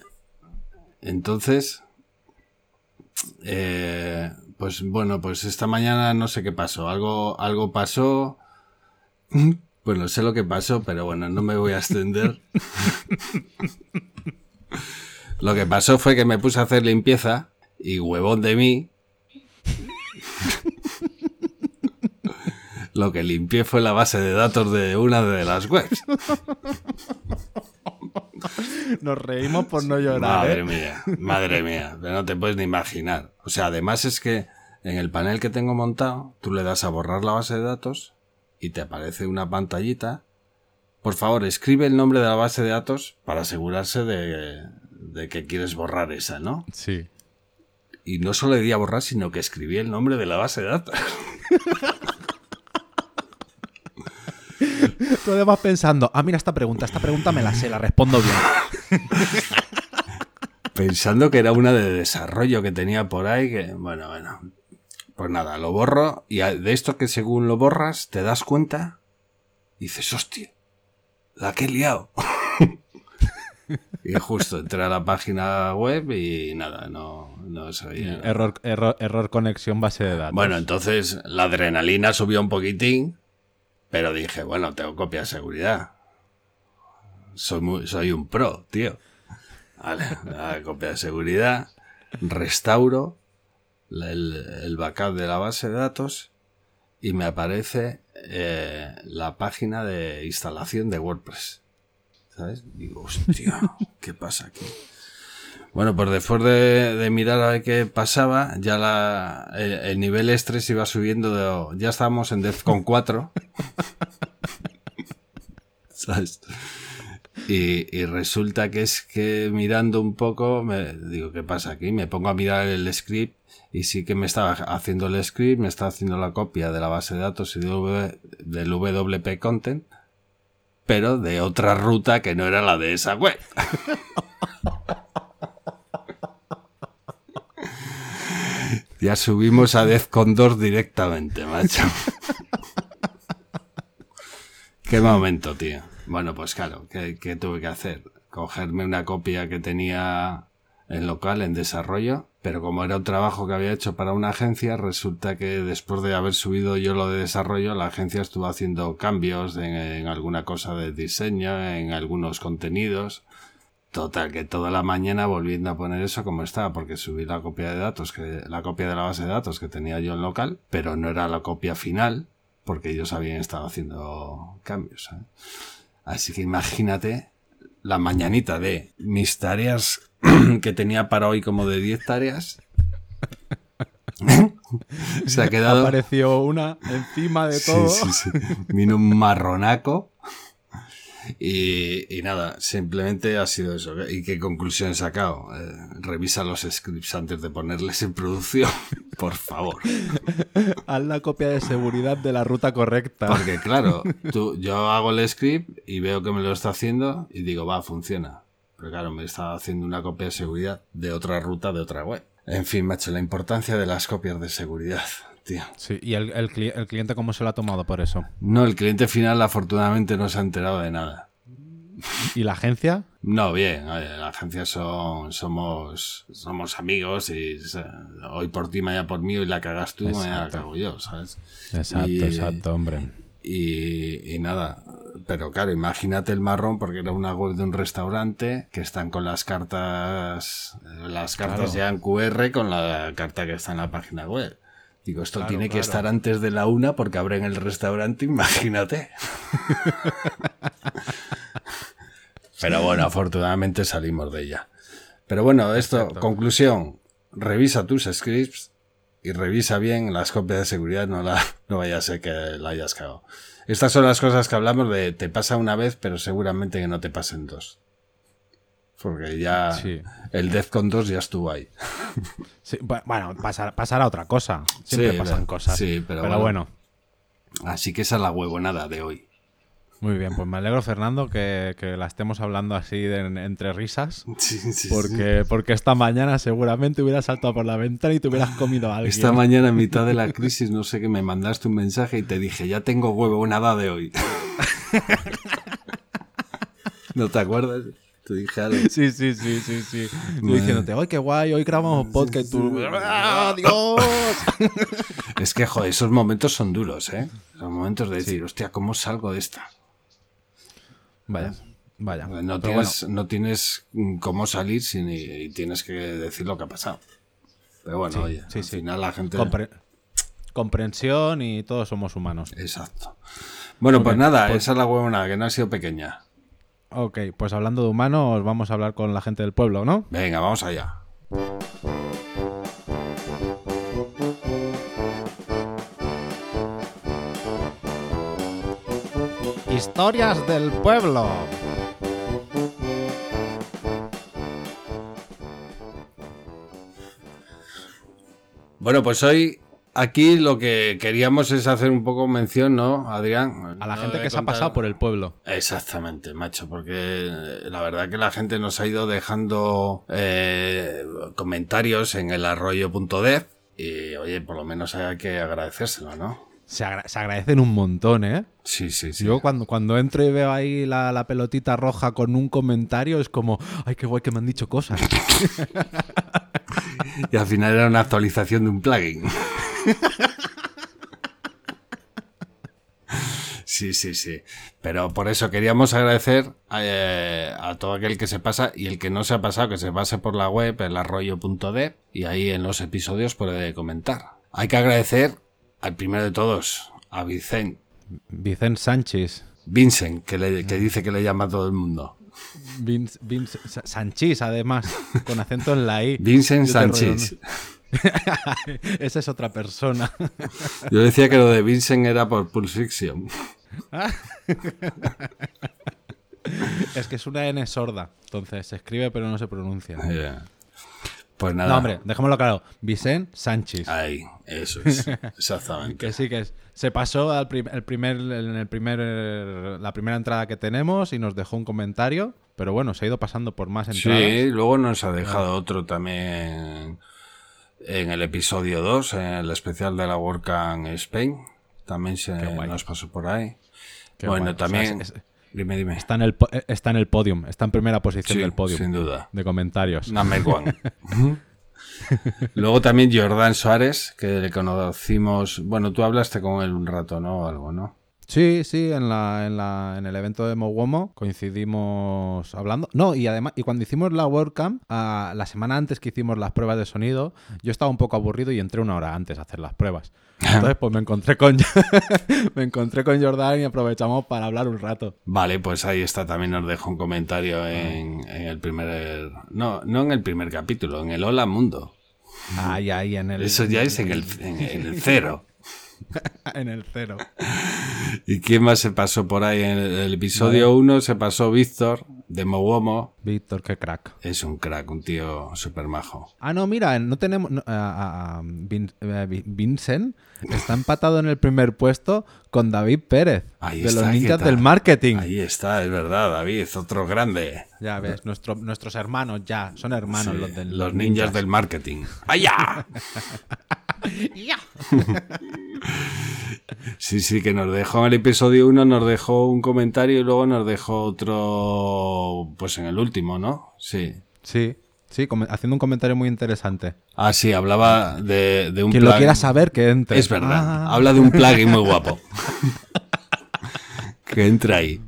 [SPEAKER 2] entonces, eh, pues bueno, pues esta mañana no sé qué pasó. Algo, algo pasó. (laughs) Bueno, sé lo que pasó, pero bueno, no me voy a extender. (laughs) lo que pasó fue que me puse a hacer limpieza y huevón de mí. (laughs) lo que limpié fue la base de datos de una de las webs.
[SPEAKER 3] Nos reímos por no llorar.
[SPEAKER 2] Madre
[SPEAKER 3] ¿eh?
[SPEAKER 2] mía, madre mía, no te puedes ni imaginar. O sea, además es que en el panel que tengo montado, tú le das a borrar la base de datos y te aparece una pantallita. Por favor, escribe el nombre de la base de datos para asegurarse de, de que quieres borrar esa, ¿no?
[SPEAKER 3] Sí.
[SPEAKER 2] Y no solo le di a borrar, sino que escribí el nombre de la base de datos. (laughs)
[SPEAKER 3] Tú además pensando, ah, mira esta pregunta, esta pregunta me la sé, la respondo bien.
[SPEAKER 2] Pensando que era una de desarrollo que tenía por ahí, que, bueno, bueno. Pues nada, lo borro y de esto que según lo borras te das cuenta y dices, hostia, la que he liado. (laughs) y justo entré a la página web y nada, no, no sabía.
[SPEAKER 3] Error, error, error conexión base de datos.
[SPEAKER 2] Bueno, entonces la adrenalina subió un poquitín, pero dije, bueno, tengo copia de seguridad. Soy, muy- soy un pro, tío. Vale, la copia de seguridad, restauro el, el backup de la base de datos y me aparece eh, la página de instalación de WordPress. ¿Sabes? Digo, hostia, ¿qué pasa aquí? Bueno, pues después de, de mirar a ver qué pasaba, ya la, el, el nivel estrés iba subiendo. De, ya estábamos en Defcon 4. (laughs) ¿Sabes? Y, y resulta que es que mirando un poco, me digo, ¿qué pasa aquí? Me pongo a mirar el script y sí que me estaba haciendo el script, me estaba haciendo la copia de la base de datos y del W- del WP Content, pero de otra ruta que no era la de esa web. (laughs) Ya subimos a Defcon 2 directamente, macho. Qué momento, tío. Bueno, pues claro, ¿qué, qué tuve que hacer? Cogerme una copia que tenía en local, en desarrollo, pero como era un trabajo que había hecho para una agencia, resulta que después de haber subido yo lo de desarrollo, la agencia estuvo haciendo cambios en, en alguna cosa de diseño, en algunos contenidos. Total, que toda la mañana volviendo a poner eso como estaba, porque subí la copia de datos, que, la copia de la base de datos que tenía yo en local, pero no era la copia final, porque ellos habían estado haciendo cambios. ¿eh? Así que imagínate la mañanita de mis tareas (clears throat) que tenía para hoy como de 10 tareas. (laughs) Se ha quedado.
[SPEAKER 3] Apareció una encima de todo.
[SPEAKER 2] Sí, sí, sí. Vino un marronaco. Y, y nada, simplemente ha sido eso. ¿Y qué conclusión he sacado? Eh, revisa los scripts antes de ponerles en producción, (laughs) por favor.
[SPEAKER 3] Haz la copia de seguridad de la ruta correcta.
[SPEAKER 2] Porque (laughs) claro, tú, yo hago el script y veo que me lo está haciendo y digo, va, funciona. Pero claro, me está haciendo una copia de seguridad de otra ruta de otra web. En fin, macho, la importancia de las copias de seguridad, tío.
[SPEAKER 3] Sí, ¿y el, el el cliente cómo se lo ha tomado por eso?
[SPEAKER 2] No, el cliente final afortunadamente no se ha enterado de nada.
[SPEAKER 3] ¿Y la agencia?
[SPEAKER 2] No, bien, oye, la agencia son, somos, somos amigos y hoy por ti, mañana por mí, y la cagas tú, mañana la
[SPEAKER 3] Exacto.
[SPEAKER 2] cago yo, ¿sabes?
[SPEAKER 3] Exacto,
[SPEAKER 2] Y-
[SPEAKER 3] exacto, hombre.
[SPEAKER 2] Y, y nada, pero claro, imagínate el marrón porque era una web de un restaurante que están con las cartas, las cartas ya en QR con la carta que está en la página web. Digo, esto
[SPEAKER 3] Claro,
[SPEAKER 2] tiene que
[SPEAKER 3] claro.
[SPEAKER 2] estar antes de la una porque abren el restaurante, (laughs) imagínate. pero bueno, afortunadamente salimos de ella. Pero bueno, esto, conclusión, revisa tus scripts y revisa bien las copias de seguridad, no, la, no vaya a ser que la hayas cagado. Estas son las cosas que hablamos de te pasa una vez, pero seguramente que no te pasen dos. Porque ya
[SPEAKER 3] Sí.
[SPEAKER 2] el Defcon 2 ya estuvo ahí. (laughs)
[SPEAKER 3] Sí, bueno, pasar, pasará otra cosa. Siempre
[SPEAKER 2] Sí,
[SPEAKER 3] pasan
[SPEAKER 2] pero-
[SPEAKER 3] cosas.
[SPEAKER 2] sí, pero
[SPEAKER 3] bueno.
[SPEAKER 2] bueno. Así que esa es la huevonada de hoy.
[SPEAKER 3] Muy bien, pues me alegro, Fernando, que, que la estemos hablando así de- entre risas. (laughs)
[SPEAKER 2] Sí, sí, sí.
[SPEAKER 3] Porque, porque esta mañana seguramente hubieras saltado por la ventana y te hubieras comido a alguien.
[SPEAKER 2] Esta (laughs) mañana, en mitad de la crisis, no sé qué, me mandaste un mensaje y te dije, ya tengo huevonada de hoy. ¿No te acuerdas? Te dije algo.
[SPEAKER 3] Sí, sí, sí, sí, sí. Yo diciéndote, ¡ay, qué guay! Hoy grabamos podcast y tú... ¡Ah, Dios! (laughs)
[SPEAKER 2] Es que, joder, esos momentos son duros, ¿eh? Son momentos de decir, hostia, ¿cómo salgo de esta?
[SPEAKER 3] Vaya, vaya.
[SPEAKER 2] No tienes, no tienes cómo salir sin, y tienes que decir lo que ha pasado. Pero bueno, oye,
[SPEAKER 3] sí,
[SPEAKER 2] al final la gente...
[SPEAKER 3] compre- comprensión y todos somos humanos.
[SPEAKER 2] Exacto. Bueno, pues nada,
[SPEAKER 3] pues-
[SPEAKER 2] esa es la huevona, que no ha sido pequeña.
[SPEAKER 3] Ok, pues hablando de humanos, vamos a hablar con la gente del pueblo, ¿no?
[SPEAKER 2] Venga, vamos allá.
[SPEAKER 3] Historias del pueblo.
[SPEAKER 2] Bueno, pues hoy aquí lo que queríamos es hacer un poco mención, ¿no, Adrián?
[SPEAKER 3] A la
[SPEAKER 2] No
[SPEAKER 3] gente que se ha pasado por el pueblo.
[SPEAKER 2] Exactamente, macho, porque la verdad que la gente nos ha ido dejando eh, comentarios en el arroyo.dev y, oye, por lo menos hay que agradecérselo, ¿no?
[SPEAKER 3] Se, agra- se agradecen un montón, ¿eh?
[SPEAKER 2] Sí, sí, sí.
[SPEAKER 3] Yo cuando, cuando entro y veo ahí la, la pelotita roja con un comentario es como, ay, qué guay que me han dicho cosas. (laughs)
[SPEAKER 2] Y al final era una actualización de un plugin. (laughs) Sí, sí, sí. Pero por eso queríamos agradecer eh, a todo aquel que se pasa y el que no se ha pasado, que se pase por la web, el arroyo.dev, y ahí en los episodios puede comentar. Hay que agradecer al primero de todos, a Vicente.
[SPEAKER 3] Vicente Sánchez.
[SPEAKER 2] Vincent, que, le, que dice que le llama a todo el mundo.
[SPEAKER 3] Vince, Vince- Sa- Sanchís, además, con acento en la I.
[SPEAKER 2] Vincent Sánchez. (laughs)
[SPEAKER 3] Esa es otra persona. (laughs)
[SPEAKER 2] Yo decía que lo de Vincent era por Pulp Fiction. (laughs)
[SPEAKER 3] es que es una N sorda. Entonces se escribe pero no se pronuncia.
[SPEAKER 2] Yeah. Pues nada.
[SPEAKER 3] No, hombre, dejémoslo claro. Vicente Sánchez.
[SPEAKER 2] Ahí, eso es. Exactamente.
[SPEAKER 3] Que sí, que es- se pasó al prim- el primer, en el primer, la primera entrada que tenemos y nos dejó un comentario. Pero bueno, se ha ido pasando por más entradas.
[SPEAKER 2] Sí, luego nos ha dejado otro también en el episodio 2, en el especial de la WordCamp Spain. También se nos pasó por ahí.
[SPEAKER 3] Qué
[SPEAKER 2] bueno,
[SPEAKER 3] guay. O sea,
[SPEAKER 2] también.
[SPEAKER 3] es- es-
[SPEAKER 2] dime, dime.
[SPEAKER 3] Está en, el, está en el podium, está en primera posición
[SPEAKER 2] Sí,
[SPEAKER 3] del podium
[SPEAKER 2] sin duda.
[SPEAKER 3] de comentarios.
[SPEAKER 2] Number one. (laughs) (laughs) Luego también Jordán Suárez, que le conocimos. Bueno, tú hablaste con él un rato, ¿no? O algo, ¿no?
[SPEAKER 3] Sí, sí, en, la, en, la, en el evento de Mowomo coincidimos hablando. No, y además, y cuando hicimos la WordCamp, ah, la semana antes que hicimos las pruebas de sonido, yo estaba un poco aburrido y entré una hora antes a hacer las pruebas. (laughs) Entonces, pues me encontré con (laughs) me encontré con Jordan y aprovechamos para hablar un rato.
[SPEAKER 2] Vale, pues ahí está. También nos dejó un comentario en, en el primer. No, no en el primer capítulo, en el Hola Mundo.
[SPEAKER 3] Ahí, ahí, en el.
[SPEAKER 2] Eso ya es en el, (laughs) en el cero. (laughs)
[SPEAKER 3] en el cero. (laughs)
[SPEAKER 2] ¿Y quién más se pasó por ahí? En el, episodio 1 se pasó Víctor de Mowomo.
[SPEAKER 3] Víctor, qué crack.
[SPEAKER 2] Es un crack, un tío súper majo.
[SPEAKER 3] Ah, no, mira, no tenemos. no, a- a- a Vin- Vi- Vincent está empatado en el primer puesto con David Pérez,
[SPEAKER 2] Ahí
[SPEAKER 3] de
[SPEAKER 2] está,
[SPEAKER 3] los
[SPEAKER 2] ¿qué
[SPEAKER 3] ninjas del marketing.
[SPEAKER 2] Ahí está, es verdad, David, otro grande.
[SPEAKER 3] Ya ves, nuestro- nuestros hermanos ya, son hermanos
[SPEAKER 2] Sí,
[SPEAKER 3] los, del,
[SPEAKER 2] los ninjas del marketing. ¡Allá! (laughs) (laughs) (laughs) Sí, sí, que nos dejó en el episodio 1, nos dejó un comentario y luego nos dejó otro, pues en el último, ¿no? Sí.
[SPEAKER 3] Sí, sí, haciendo un comentario muy interesante.
[SPEAKER 2] Ah, sí, hablaba de, de un
[SPEAKER 3] Quien lo
[SPEAKER 2] plugin.
[SPEAKER 3] quiera saber, que entre.
[SPEAKER 2] Es verdad,
[SPEAKER 3] Ah.
[SPEAKER 2] habla de un plugin muy guapo. (laughs) que entra ahí.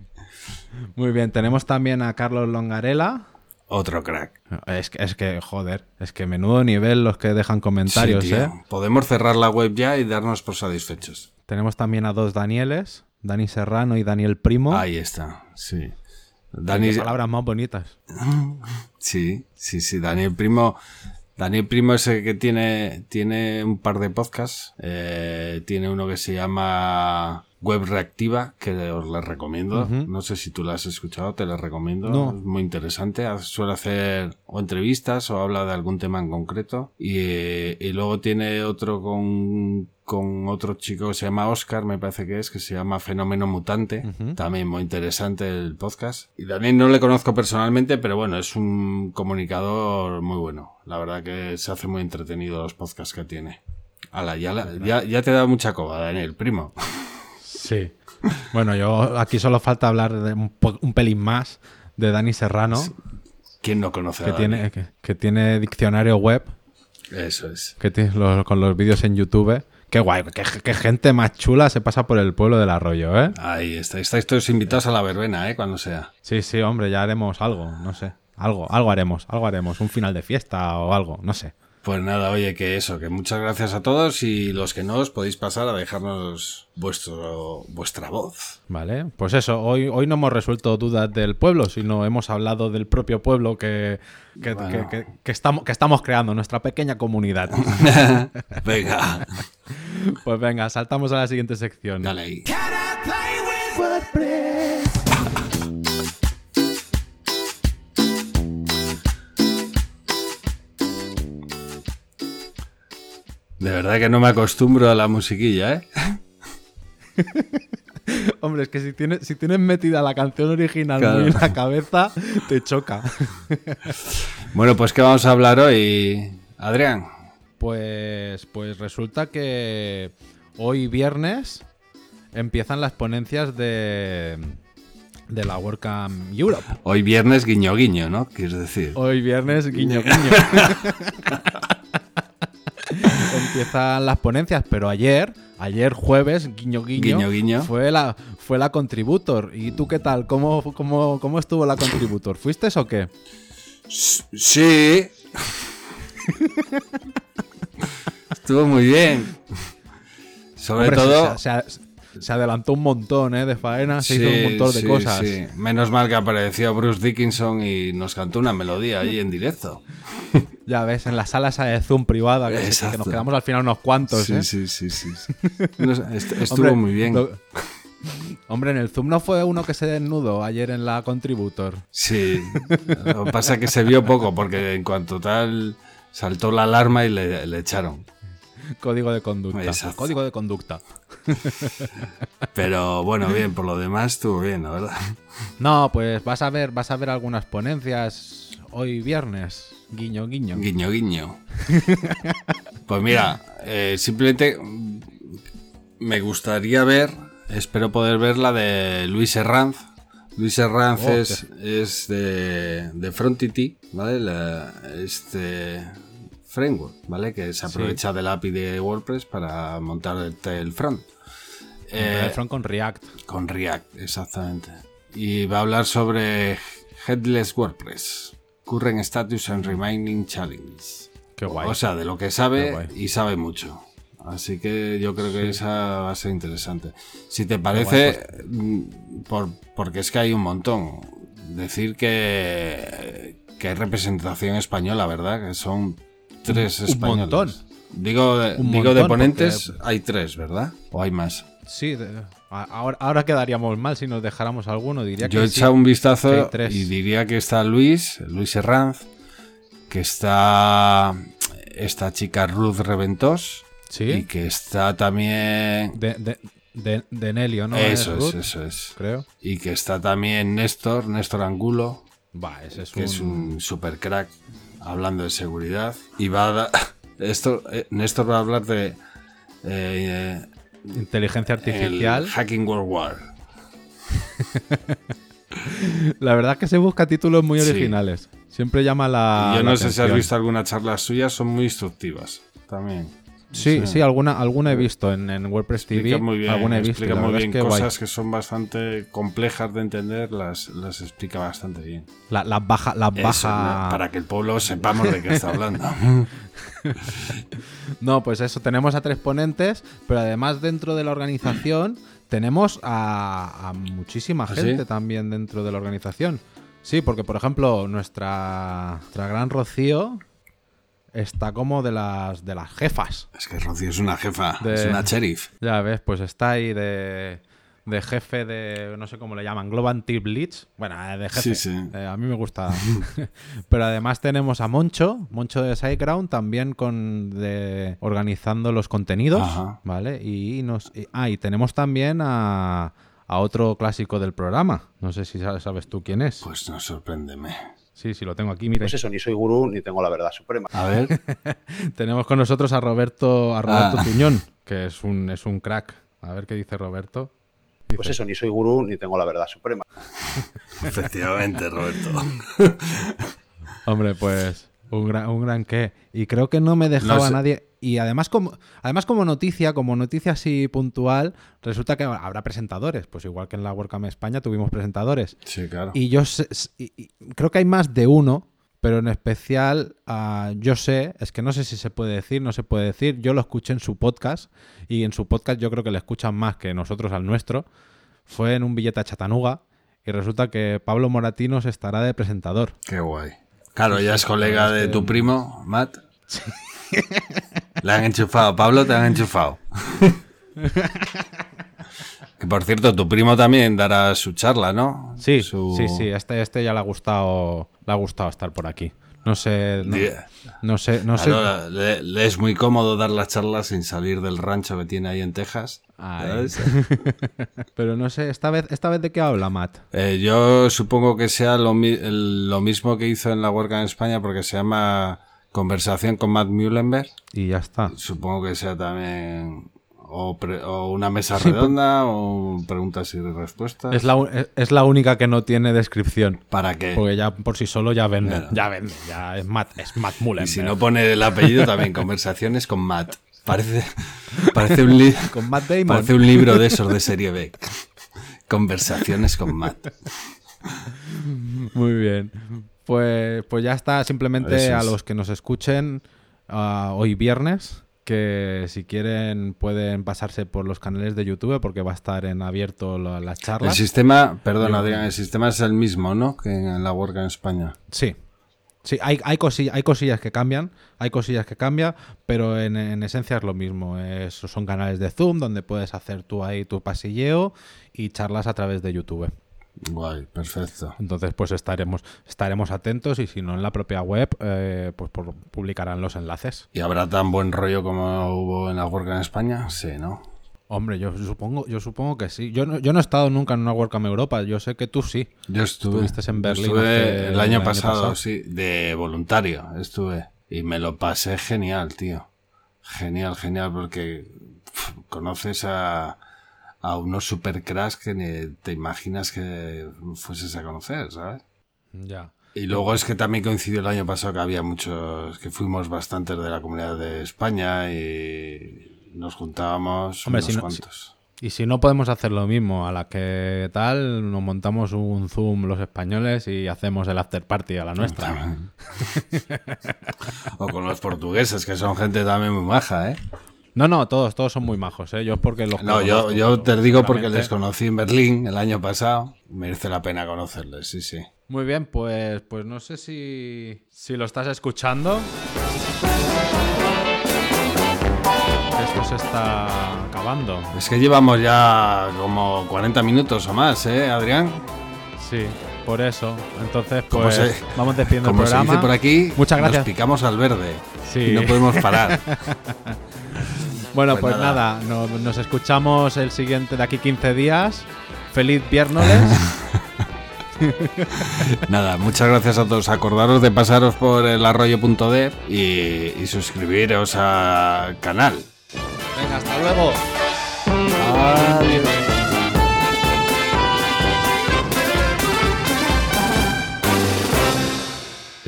[SPEAKER 3] Muy bien, tenemos también a Carlos Longarela.
[SPEAKER 2] Otro crack.
[SPEAKER 3] Es que, es que, joder, es que menudo nivel los que dejan comentarios,
[SPEAKER 2] Sí, tío.
[SPEAKER 3] ¿eh?
[SPEAKER 2] Podemos cerrar la web ya y darnos por satisfechos.
[SPEAKER 3] Tenemos también a dos Danieles, Dani Serrano y Daniel Primo.
[SPEAKER 2] Ahí está, sí. Dani,
[SPEAKER 3] palabras más bonitas. (laughs)
[SPEAKER 2] Sí, sí, sí. Daniel Primo. Daniel Primo es el que tiene, tiene un par de podcasts. Eh, tiene uno que se llama Web Reactiva, que os les recomiendo. No sé si tú lo has escuchado, te lo recomiendo.
[SPEAKER 3] No.
[SPEAKER 2] Es muy interesante. Suele hacer o entrevistas o habla de algún tema en concreto. Y, eh, y luego tiene otro con, con otro chico que se llama Oscar, me parece que es, que se llama Fenómeno Mutante. También muy interesante el podcast. Y también no le conozco personalmente, pero bueno, es un comunicador muy bueno. La verdad que se hace muy entretenido los podcasts que tiene. Ala, ya, la- ya, ya te da mucha coba, Daniel, primo.
[SPEAKER 3] Sí. Bueno, yo aquí solo falta hablar de un, pelín más de Dani Serrano,
[SPEAKER 2] ¿Quién no conoce a
[SPEAKER 3] que,
[SPEAKER 2] Dani?
[SPEAKER 3] tiene, que, que tiene diccionario web,
[SPEAKER 2] Eso es.
[SPEAKER 3] que tiene los- con los vídeos en YouTube. Qué guay, qué, qué gente más chula se pasa por el pueblo del arroyo, ¿eh?
[SPEAKER 2] Ahí está. Estáis todos invitados a la verbena, ¿eh? Cuando sea.
[SPEAKER 3] Sí, sí, hombre, ya haremos algo, no sé. Algo, algo haremos, algo haremos, un final de fiesta o algo, no sé.
[SPEAKER 2] Pues nada, oye, que eso, que muchas gracias a todos y los que no os podéis pasar a dejarnos vuestro, vuestra voz.
[SPEAKER 3] Vale, pues eso, hoy, hoy no hemos resuelto dudas del pueblo, sino hemos hablado del propio pueblo que, que,
[SPEAKER 2] Bueno.
[SPEAKER 3] que- que- que estamos, que estamos creando, nuestra pequeña comunidad. (laughs)
[SPEAKER 2] Venga, (laughs)
[SPEAKER 3] pues venga, saltamos a la siguiente sección.
[SPEAKER 2] dale ahí. De verdad que no me acostumbro a la musiquilla, ¿eh? (laughs)
[SPEAKER 3] Hombre, es que si tienes, si tienes metida la canción original
[SPEAKER 2] Claro.
[SPEAKER 3] muy en la cabeza, te choca. (laughs)
[SPEAKER 2] Bueno, pues ¿qué vamos a hablar hoy, Adrián?
[SPEAKER 3] Pues, pues resulta que hoy viernes empiezan las ponencias de, de la WordCamp Europe.
[SPEAKER 2] Hoy viernes guiño guiño, ¿no? Quieres decir.
[SPEAKER 3] Hoy viernes, guiño, (laughs) guiño. Empiezan las ponencias, pero ayer, ayer jueves, guiño, guiño,
[SPEAKER 2] Guiño, guiño.
[SPEAKER 3] Fue, la, fue la Contributor. ¿Y tú qué tal? ¿Cómo, cómo, cómo estuvo la Contributor? ¿Fuiste o qué?
[SPEAKER 2] Sí. Estuvo muy bien. Sobre
[SPEAKER 3] Hombre,
[SPEAKER 2] todo...
[SPEAKER 3] Se, se- se adelantó un montón ¿eh? de faena, se
[SPEAKER 2] Sí,
[SPEAKER 3] hizo un montón de
[SPEAKER 2] sí,
[SPEAKER 3] cosas.
[SPEAKER 2] sí. Menos mal que apareció Bruce Dickinson y nos cantó una melodía ahí en directo. (laughs)
[SPEAKER 3] Ya ves, en la sala esa de Zoom privada, que, nos quedamos al final unos cuantos.
[SPEAKER 2] Sí,
[SPEAKER 3] ¿eh?
[SPEAKER 2] sí, sí, sí. (laughs) est- estuvo
[SPEAKER 3] Hombre,
[SPEAKER 2] muy bien.
[SPEAKER 3] lo- Hombre, en el Zoom no fue uno que se desnudó ayer en la Contributor.
[SPEAKER 2] Sí. (laughs) Lo que pasa es que se vio poco porque en cuanto tal saltó la alarma y le, le echaron.
[SPEAKER 3] Código de conducta.
[SPEAKER 2] Exacto.
[SPEAKER 3] Código de conducta.
[SPEAKER 2] Pero bueno, bien, por lo demás estuvo bien, la verdad.
[SPEAKER 3] No, pues vas a ver, vas a ver algunas ponencias hoy viernes. Guiño, guiño.
[SPEAKER 2] Guiño, guiño. Pues mira, eh, simplemente me gustaría ver, espero poder ver la de Luis Herranz. Luis Herranz
[SPEAKER 3] Oh,
[SPEAKER 2] es, es de, de Frontity, ¿vale? La- este framework, ¿vale? Que se aprovecha del API de WordPress para montar el, front. Eh,
[SPEAKER 3] El front con React.
[SPEAKER 2] con React, exactamente. Y va a hablar sobre Headless WordPress, Current Status and Remaining Challenges.
[SPEAKER 3] Qué guay.
[SPEAKER 2] O sea, de lo que sabe y sabe mucho. Así que yo creo que esa va a ser interesante. Si te parece, mm, por, porque es que hay un montón. Decir que, que hay representación española, ¿verdad? Que son tres
[SPEAKER 3] un montón.
[SPEAKER 2] Digo, de-
[SPEAKER 3] Un
[SPEAKER 2] digo de
[SPEAKER 3] montón,
[SPEAKER 2] ponentes, hay tres, ¿verdad? ¿O hay más?
[SPEAKER 3] Sí, de- ahora, ahora quedaríamos mal si nos dejáramos alguno. Diría
[SPEAKER 2] Yo he
[SPEAKER 3] sí.
[SPEAKER 2] echado un vistazo y diría que está Luis, Luis Herranz, que está esta chica Ruth Reventós
[SPEAKER 3] Sí.
[SPEAKER 2] y que está también...
[SPEAKER 3] De, de, de, de Nelio, ¿no?
[SPEAKER 2] eso es,
[SPEAKER 3] Ruth?
[SPEAKER 2] eso es.
[SPEAKER 3] Creo.
[SPEAKER 2] Y que está también Néstor, Néstor Angulo,
[SPEAKER 3] Va, ese es
[SPEAKER 2] que
[SPEAKER 3] un...
[SPEAKER 2] es un super crack hablando de seguridad. Y va a dar... (laughs) Esto, eh, Néstor va a hablar de... eh,
[SPEAKER 3] Inteligencia
[SPEAKER 2] el
[SPEAKER 3] artificial.
[SPEAKER 2] Hacking World War. (laughs)
[SPEAKER 3] La verdad es que se busca títulos muy
[SPEAKER 2] Sí.
[SPEAKER 3] originales. Siempre llama la.
[SPEAKER 2] Yo
[SPEAKER 3] la
[SPEAKER 2] no sé si has visto alguna charla suya, son muy instructivas también.
[SPEAKER 3] Sí, sí, alguna, alguna he visto en, en WordPress TV.
[SPEAKER 2] Explica muy bien,
[SPEAKER 3] alguna he visto.
[SPEAKER 2] explica muy bien
[SPEAKER 3] es que guay.
[SPEAKER 2] cosas que son bastante complejas de entender, las, las explica bastante bien.
[SPEAKER 3] La, la baja. La
[SPEAKER 2] Eso,
[SPEAKER 3] baja...
[SPEAKER 2] ¿no? para que el pueblo sepamos de qué está hablando. (laughs)
[SPEAKER 3] No, pues eso, tenemos a tres ponentes, pero además dentro de la organización tenemos a, a muchísima
[SPEAKER 2] ¿Ah,
[SPEAKER 3] gente
[SPEAKER 2] sí?
[SPEAKER 3] también dentro de la organización. Sí, porque por ejemplo, nuestra, nuestra gran Rocío está como de las de las jefas.
[SPEAKER 2] es que Rocío es una jefa,
[SPEAKER 3] De-
[SPEAKER 2] es una sheriff.
[SPEAKER 3] Ya ves, pues está ahí de, de jefe de, no sé cómo le llaman, Global Team Leads. Bueno, eh, de jefe.
[SPEAKER 2] Sí, sí.
[SPEAKER 3] Eh, a mí me gusta. (laughs) Pero además tenemos a Moncho, Moncho de SiteGround, también con de, organizando los contenidos,
[SPEAKER 2] Ajá.
[SPEAKER 3] ¿vale? Y nos, y- ah, y tenemos también a, a otro clásico del programa. No sé si sabes tú quién es.
[SPEAKER 2] Pues no, sorpréndeme.
[SPEAKER 3] Sí, sí, lo tengo aquí, mira.
[SPEAKER 4] Pues eso, ni soy gurú ni tengo la verdad suprema.
[SPEAKER 2] A ver, (laughs)
[SPEAKER 3] Tenemos con nosotros a Roberto, a Roberto
[SPEAKER 2] Ah.
[SPEAKER 3] Tuñón, que es un, es un crack. A ver qué dice Roberto. Dice,
[SPEAKER 4] Pues eso, ni soy gurú ni tengo la verdad suprema. (laughs)
[SPEAKER 2] efectivamente, Roberto. (laughs)
[SPEAKER 3] Hombre, pues un gran, un gran qué. Y creo que no me dejaba
[SPEAKER 2] No sé.
[SPEAKER 3] nadie. Y además como, además como noticia, como noticia así puntual, resulta que habrá presentadores. Pues igual que en la WordCamp España tuvimos presentadores.
[SPEAKER 2] Sí, claro.
[SPEAKER 3] Y yo sé- y- creo que hay más de uno, pero en especial ah, yo sé, es que no sé si se puede decir, no se puede decir. Yo lo escuché en su podcast y en su podcast yo creo que le escuchan más que nosotros al nuestro. Fue en un billete a Chatanuga y resulta que Pablo Moratinos estará de presentador.
[SPEAKER 2] Qué guay. Claro, ya es colega de tu primo, Matt. (laughs) Le han enchufado. Pablo, te han enchufado. (laughs) que por cierto, tu primo también dará su charla, ¿no?
[SPEAKER 3] Sí,
[SPEAKER 2] Su-
[SPEAKER 3] sí, sí. Este, este ya le ha gustado, le ha gustado estar por aquí. No sé, no, no sé, no sé.
[SPEAKER 2] Le, le es muy cómodo dar las charlas sin salir del rancho que tiene ahí en Texas. (laughs)
[SPEAKER 3] Pero no sé, esta vez, esta vez de qué habla Matt.
[SPEAKER 2] Eh, yo supongo que sea lo, lo mismo que hizo en la WordCamp en España porque se llama Conversación con Matt Muhlenberg.
[SPEAKER 3] Y ya está.
[SPEAKER 2] Supongo que sea también o, pre- o una mesa redonda o preguntas y respuestas.
[SPEAKER 3] Es la, es- es la única que no tiene descripción.
[SPEAKER 2] ¿Para qué?
[SPEAKER 3] Porque ya por sí solo ya vende.
[SPEAKER 2] Claro.
[SPEAKER 3] Ya vende. Ya es Matt, es Matt Mullen.
[SPEAKER 2] y si no pone el apellido también, Conversaciones con Matt. Parece, parece, un, li- (laughs)
[SPEAKER 3] Con Matt Damon.
[SPEAKER 2] parece un libro de esos de serie B. Conversaciones con Matt.
[SPEAKER 3] Muy bien. Pues, pues ya está. Simplemente a
[SPEAKER 2] es.
[SPEAKER 3] los que nos escuchen ah, hoy viernes, que si quieren pueden pasarse por los canales de YouTube porque va a estar en abierto la- las
[SPEAKER 2] El
[SPEAKER 3] charlas.
[SPEAKER 2] sistema, perdona, el sistema es el mismo, ¿no? Que en la WordCamp en España.
[SPEAKER 3] Sí. Sí, hay, hay, cosillas, hay cosillas que cambian, hay cosillas que cambian, pero en, en esencia es lo mismo. Es- son canales de Zoom donde puedes hacer tú ahí tu pasilleo y charlas a través de YouTube.
[SPEAKER 2] Guay, perfecto.
[SPEAKER 3] Entonces, pues estaremos, estaremos atentos y si no en la propia web, eh, pues por- publicarán los enlaces.
[SPEAKER 2] ¿Y habrá tan buen rollo como hubo en la WordCamp en España? Sí, ¿no?
[SPEAKER 3] Hombre, yo supongo, yo supongo que sí. Yo no, yo no he estado nunca en una WordCamp Europa. Yo sé que tú sí.
[SPEAKER 2] Yo estuve.
[SPEAKER 3] Estuviste en Berlín
[SPEAKER 2] Estuve el año pasado, sí, de voluntario estuve. Y me lo pasé genial, tío. Genial, genial, porque conoces a, a unos super cracks que ni te imaginas que fueses a conocer, ¿sabes?
[SPEAKER 3] Ya.
[SPEAKER 2] Y luego es que también coincidió el año pasado que había muchos, que fuimos bastantes de la comunidad de España y nos juntábamos
[SPEAKER 3] Hombre,
[SPEAKER 2] unos
[SPEAKER 3] si no-
[SPEAKER 2] cuantos.
[SPEAKER 3] Y si no podemos hacer lo mismo, a la que tal, nos montamos un Zoom los españoles y hacemos el after party a la nuestra. (laughs)
[SPEAKER 2] o con los portugueses, que son gente también muy maja, ¿eh?
[SPEAKER 3] No, no, todos, todos son muy majos, ¿eh? Yo es porque los
[SPEAKER 2] No, yo, yo te digo porque les conocí en Berlín el año pasado. Merece la pena conocerles, sí, sí.
[SPEAKER 3] Muy bien, pues, pues no sé si, si lo estás escuchando. esto se está acabando.
[SPEAKER 2] Es que llevamos ya como 40 minutos o más, ¿eh, Adrián?
[SPEAKER 3] Sí, por eso. Entonces,
[SPEAKER 2] Como
[SPEAKER 3] pues
[SPEAKER 2] se-
[SPEAKER 3] vamos despidiendo
[SPEAKER 2] Como
[SPEAKER 3] el
[SPEAKER 2] se
[SPEAKER 3] programa.
[SPEAKER 2] dice por aquí,
[SPEAKER 3] Muchas gracias.
[SPEAKER 2] nos picamos al verde.
[SPEAKER 3] Sí.
[SPEAKER 2] Y no podemos parar. (laughs)
[SPEAKER 3] Bueno,
[SPEAKER 2] Pues
[SPEAKER 3] pues,
[SPEAKER 2] nada.
[SPEAKER 3] nada, no- nos escuchamos el siguiente de aquí 15 días. Feliz viernes. (laughs)
[SPEAKER 2] Nada, muchas gracias a todos. Acordaros de pasaros por el arroyo.dev y, y suscribiros al canal.
[SPEAKER 3] Venga, hasta luego.
[SPEAKER 2] Adiós.